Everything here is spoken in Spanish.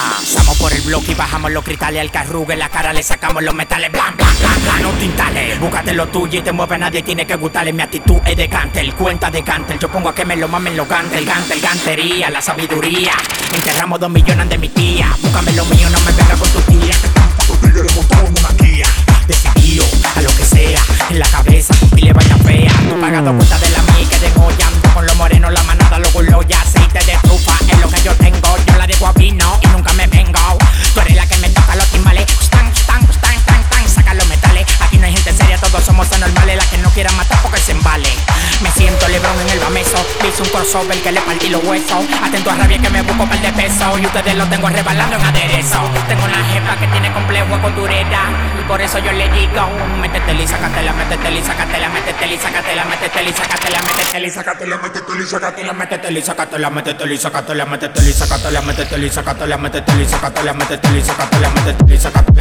Pasamos por el bloque y bajamos los cristales al carrugue. La cara le sacamos los metales. Blan, blan, blan, blan. No tintales. Búscate lo tuyo y te mueve. Nadie tiene que gustarle. Mi actitud es de cantel. Cuenta de cantel. Yo pongo a que me lo mamen los gantel. Gantel, gantería. La sabiduría. Enterramos dos millones de mi tía. Búscame lo mío. No me venga con tu tía. Los una guía. Decidido a lo que sea. En la cabeza tu pile vaya fea. No pagado cuenta de bameso. Hice un crossover que le partí los huesos. Atento a rabia que me busco par de peso. Y ustedes lo tengo rebalando en aderezo. Tengo una jefa que tiene complejo con dureza. Y por eso yo le digo: y sácatela, métetela y sácatela, métetela y sácatela, métetela y sácatela, métetela y sácatela, métetela y sácatela, métetela y sácatela, métetela y sácatela, métetela y sácatela, métetela y sácatela, métetela y sácatela, métetela y sácatela, métetela y sácatela, métetela y sácatela,